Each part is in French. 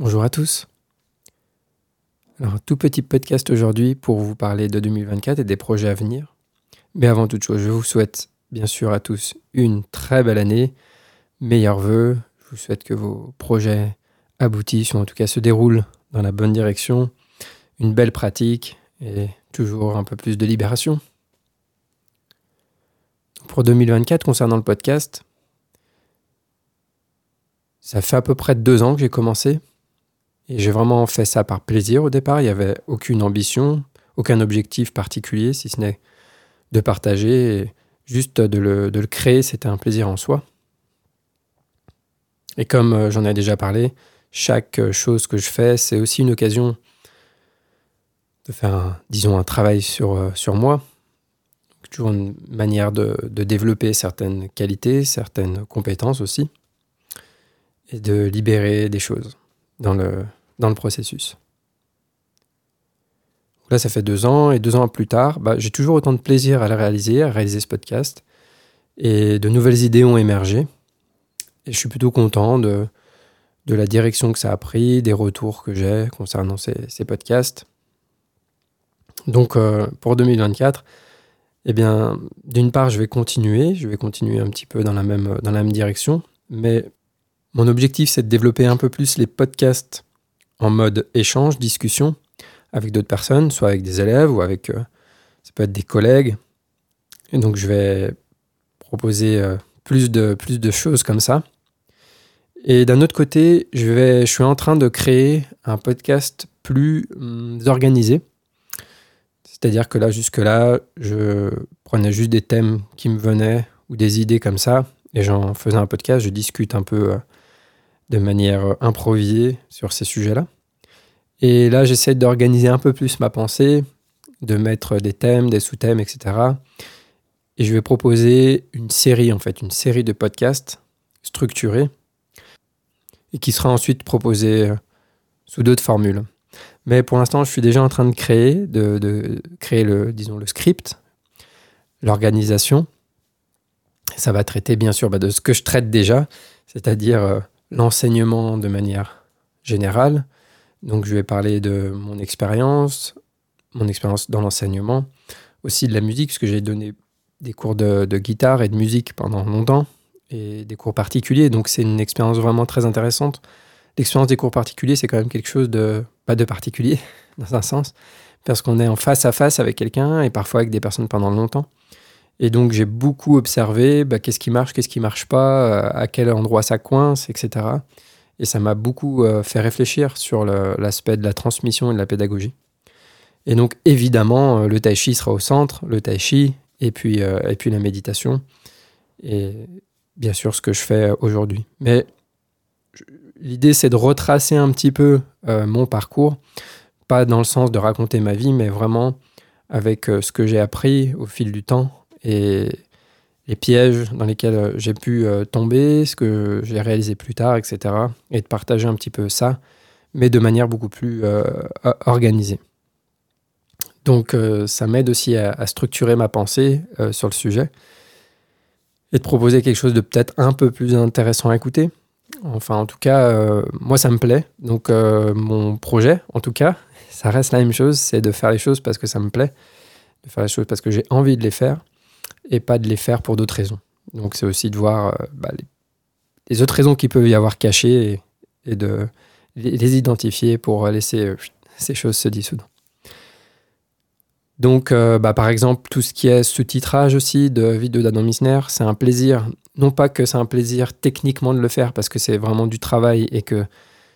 Bonjour à tous. Alors, tout petit podcast aujourd'hui pour vous parler de 2024 et des projets à venir. Mais avant toute chose, je vous souhaite bien sûr à tous une très belle année, meilleurs vœux. Je vous souhaite que vos projets aboutissent ou en tout cas se déroulent dans la bonne direction, une belle pratique et toujours un peu plus de libération. Pour 2024, concernant le podcast, ça fait à peu près deux ans que j'ai commencé. Et j'ai vraiment fait ça par plaisir au départ. Il n'y avait aucune ambition, aucun objectif particulier, si ce n'est de partager. Juste de le, de le créer, c'était un plaisir en soi. Et comme euh, j'en ai déjà parlé, chaque euh, chose que je fais, c'est aussi une occasion de faire, disons, un travail sur, euh, sur moi. Toujours une manière de, de développer certaines qualités, certaines compétences aussi, et de libérer des choses dans le, dans le processus. Là, ça fait deux ans, et deux ans plus tard, bah, j'ai toujours autant de plaisir à le réaliser, à réaliser ce podcast, et de nouvelles idées ont émergé. Et je suis plutôt content de, la direction que ça a pris, des retours que j'ai concernant ces, podcasts. Donc, euh, pour 2024, eh bien, d'une part, je vais continuer, je vais continuer un petit peu la dans la même direction, mais mon objectif, c'est de développer un peu plus les podcasts en mode échange, discussion avec d'autres personnes, soit avec des élèves ou avec, euh, ça peut être des collègues. Et donc, je vais proposer euh, plus, de, plus de choses comme ça. Et d'un autre côté, je, vais, je suis en train de créer un podcast plus hum, organisé. C'est-à-dire que là, jusque-là, je prenais juste des thèmes qui me venaient ou des idées comme ça, et j'en faisais un podcast, je discute un peu euh, de manière euh, improvisée sur ces sujets-là. Et là, j'essaie d'organiser un peu plus ma pensée, de mettre des thèmes, des sous-thèmes, etc. Et je vais proposer une série, en fait, une série de podcasts structurés et qui sera ensuite proposée euh, sous d'autres formules. Mais pour l'instant, je suis déjà en train de créer, de, créer le, script, l'organisation. Ça va traiter bien sûr bah, de ce que je traite déjà, c'est-à-dire euh, l'enseignement de manière générale. Donc je vais parler de mon expérience, mon expérience dans l'enseignement, aussi de la musique, parce que j'ai donné des cours de, guitare et de musique pendant longtemps, et des cours particuliers. Donc c'est une expérience vraiment très intéressante. L'expérience des cours particuliers, c'est quand même quelque chose de pas de particulier, dans un sens, parce qu'on est en face à face avec quelqu'un et parfois avec des personnes pendant longtemps. Et donc j'ai beaucoup observé bah, qu'est-ce qui marche, qu'est-ce qui marche pas, euh, à quel endroit ça coince, etc. Et ça m'a beaucoup euh, fait réfléchir sur l'aspect de la transmission et de la pédagogie. Et donc évidemment, euh, le tai chi sera au centre, le tai chi, et puis, et puis la méditation, et bien sûr ce que je fais aujourd'hui. Mais l'idée c'est de retracer un petit peu mon parcours, pas dans le sens de raconter ma vie, mais vraiment avec ce que j'ai appris au fil du temps et les pièges dans lesquels euh, j'ai pu euh, tomber, ce que j'ai réalisé plus tard, etc. Et de partager un petit peu ça, mais de manière beaucoup plus euh, organisée. Donc ça m'aide aussi à, structurer ma pensée sur le sujet et de proposer quelque chose de peut-être un peu plus intéressant à écouter. Enfin, en tout cas, moi, ça me plaît. Donc, mon projet, en tout cas, ça reste la même chose, c'est de faire les choses parce que ça me plaît, de faire les choses parce que j'ai envie de les faire et pas de les faire pour d'autres raisons. Donc c'est aussi de voir euh, bah, les, autres raisons qui peuvent y avoir cachées et, de les, identifier pour laisser euh, ces choses se dissoudre. Donc, euh, bah, par exemple, tout ce qui est sous-titrage aussi de vidéos d'Adam Misner, c'est un plaisir. Non pas que c'est un plaisir techniquement de le faire, parce que c'est vraiment du travail et que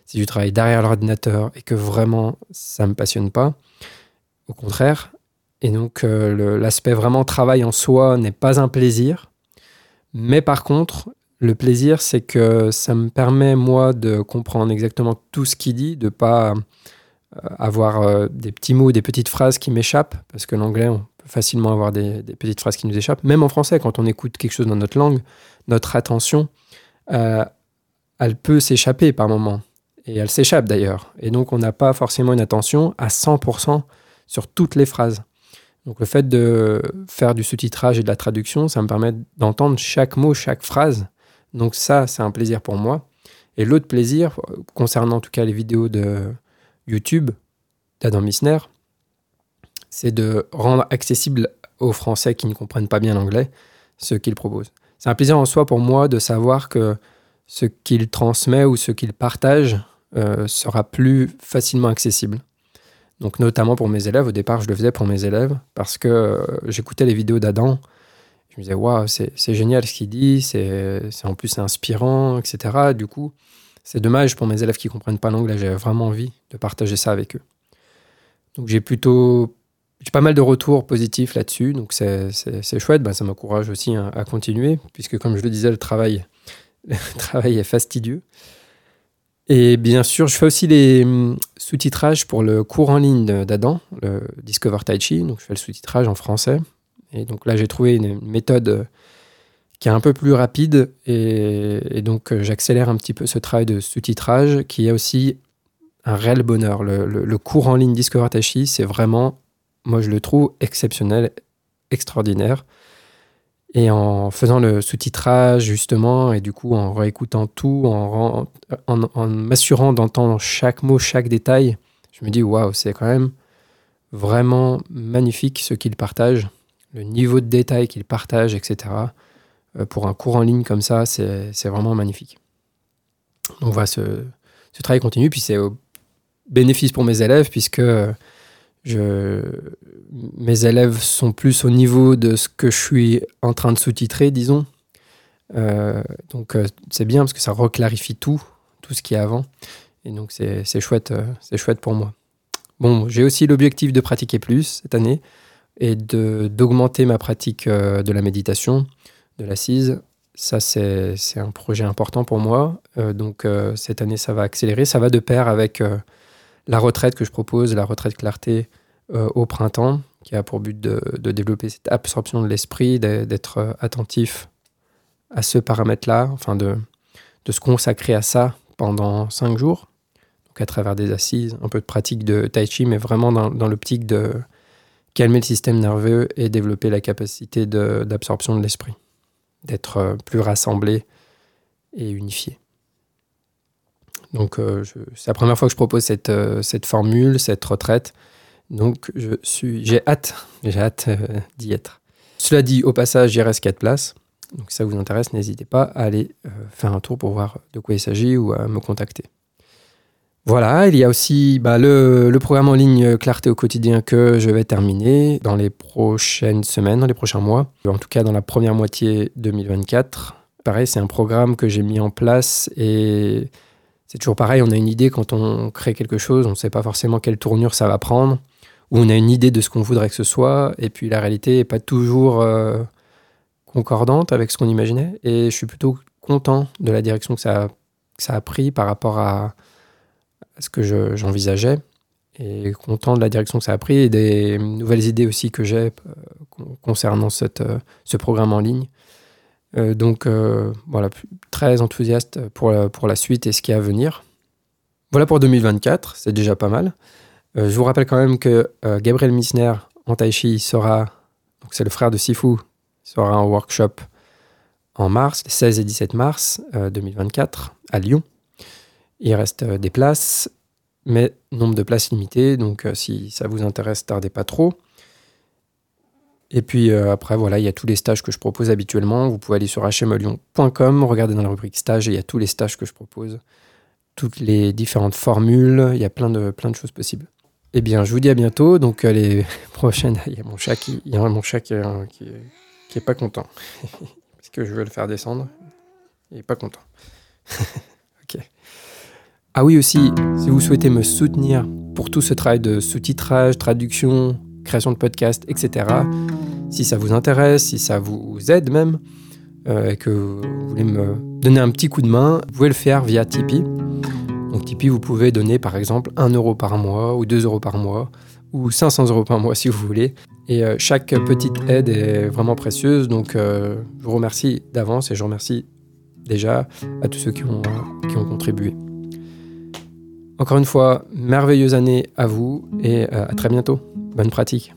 c'est du travail derrière l'ordinateur et que vraiment ça ne me passionne pas. Au contraire, et donc euh, l'aspect vraiment travail en soi n'est pas un plaisir. Mais par contre, Le plaisir, c'est que ça me permet, moi, de comprendre exactement tout ce qu'il dit, de pas euh, avoir euh, des petits mots, des petites phrases qui m'échappent, parce que l'anglais, on peut facilement avoir des, petites phrases qui nous échappent. Même en français, quand on écoute quelque chose dans notre langue, notre attention, elle peut s'échapper par moments. Et elle s'échappe d'ailleurs. Et donc, on n'a pas forcément une attention à 100% sur toutes les phrases. Donc, le fait de faire du sous-titrage et de la traduction, ça me permet d'entendre chaque mot, chaque phrase. Donc, ça, c'est un plaisir pour moi. Et l'autre plaisir, concernant en tout cas les vidéos de, YouTube d'Adam Missner, c'est de rendre accessible aux Français qui ne comprennent pas bien l'anglais ce qu'il propose. C'est un plaisir en soi pour moi de savoir que ce qu'il transmet ou ce qu'il partage euh, sera plus facilement accessible. Donc notamment pour mes élèves, au départ je le faisais pour mes élèves parce que euh, j'écoutais les vidéos d'Adam, je me disais waouh c'est génial ce qu'il dit, c'est en plus inspirant, etc. Du coup c'est dommage pour mes élèves qui ne comprennent pas l'anglais. J'ai vraiment envie de partager ça avec eux. Donc j'ai plutôt pas mal de retours positifs là-dessus, donc c'est chouette, ben, ça m'encourage aussi hein, à continuer, puisque comme je le disais, le travail, le travail est fastidieux. Et bien sûr, je fais aussi les hum, sous-titrages pour le cours en ligne d'Adam, le Discover Tai Chi, donc je fais le sous-titrage en français. Et donc là, j'ai trouvé une méthode qui est un peu plus rapide et, donc euh, j'accélère un petit peu ce travail de sous-titrage qui est aussi un réel bonheur. Le, cours en ligne Discover Tachi, c'est vraiment, moi je le trouve exceptionnel, extraordinaire. Et en faisant le sous-titrage justement, et du coup en réécoutant tout, en, m'assurant d'entendre chaque mot, chaque détail, je me dis waouh, c'est quand même vraiment magnifique ce qu'il partage, le niveau de détail qu'il partage, etc. Euh, pour un cours en ligne comme ça, c'est vraiment magnifique. Donc voilà, ce, travail continue, puis c'est au bénéfice pour mes élèves, puisque mes élèves sont plus au niveau de ce que je suis en train de sous-titrer, disons. Euh, donc euh, c'est bien parce que ça reclarifie tout, tout ce qui est avant. Et donc c'est chouette, c'est chouette pour moi. Bon, j'ai aussi l'objectif de pratiquer plus cette année et d'augmenter ma pratique de la méditation de l'assise. Ça, c'est un projet important pour moi. Euh, donc, euh, cette année, ça va accélérer. Ça va de pair avec euh, la retraite que je propose, la retraite clarté au printemps, qui a pour but de, développer cette absorption de l'esprit, d'être attentif à ce paramètre-là, enfin de, de se consacrer à ça pendant cinq jours, donc à travers des assises, un peu de pratique de tai chi, mais vraiment dans, l'optique de calmer le système nerveux et développer la capacité d'absorption de l'esprit d'être euh, plus rassemblés et unifiés. Donc euh, c'est la première fois que je propose cette, euh, cette formule, cette retraite. Donc j'ai hâte, j'ai hâte d'y être. Cela dit, au passage, j'y reste 4 places. Donc si ça vous intéresse, n'hésitez pas à aller faire un tour pour voir de quoi il s'agit ou à me contacter. Voilà, il y a aussi bah, le, programme en ligne Clarté au quotidien que je vais terminer dans les prochaines semaines, dans les prochains mois, en tout cas dans la première moitié 2024. Pareil, c'est un programme que j'ai mis en place et c'est toujours pareil, on a une idée quand on crée quelque chose, on ne sait pas forcément quelle tournure ça va prendre, ou on a une idée de ce qu'on voudrait que ce soit, et puis la réalité n'est pas toujours euh, concordante avec ce qu'on imaginait, et je suis plutôt content de la direction que ça a pris par rapport à ce que j'envisageais et content de la direction que ça a pris et des nouvelles idées aussi que j'ai euh, concernant euh, ce programme en ligne. Euh, donc voilà, très enthousiaste pour la, pour la suite et ce qui est à venir. Voilà pour 2024, c'est déjà pas mal. je vous rappelle quand même que Gabriel Missner en Taichi sera, donc c'est le frère de Sifu, sera en workshop en mars, les 16 et 17 mars 2024 à Lyon. Il reste euh, des places, mais nombre de places limité, donc euh, si ça vous intéresse, tardez pas trop. Et puis euh, après, voilà, il y a tous les stages que je propose habituellement. Vous pouvez aller sur hmlyon.com, regarder dans la rubrique stage, et il y a tous les stages que je propose, toutes les différentes formules, il y a plein de, plein de choses possibles. Eh bien, je vous dis à bientôt. Donc, les prochaines, il y a mon chat qui, il y a mon chat qui, est, pas content. Parce que je veux le faire descendre. Il est pas content. ok. Ah oui aussi, si vous souhaitez me soutenir pour tout ce travail de sous-titrage, traduction, création de podcast, etc., si ça vous intéresse, si ça vous aide même, euh, et que vous voulez me donner un petit coup de main, vous pouvez le faire via Tipeee. Donc Tipeee, vous pouvez donner par exemple 1 euro par mois ou 2 euros par mois ou 500 euros par mois si vous voulez. Et euh, chaque petite aide est vraiment précieuse. Donc euh, je vous remercie d'avance et je remercie déjà à tous ceux qui ont, qui ont contribué. Encore une fois, merveilleuse année à vous et euh, à très bientôt. Bonne pratique.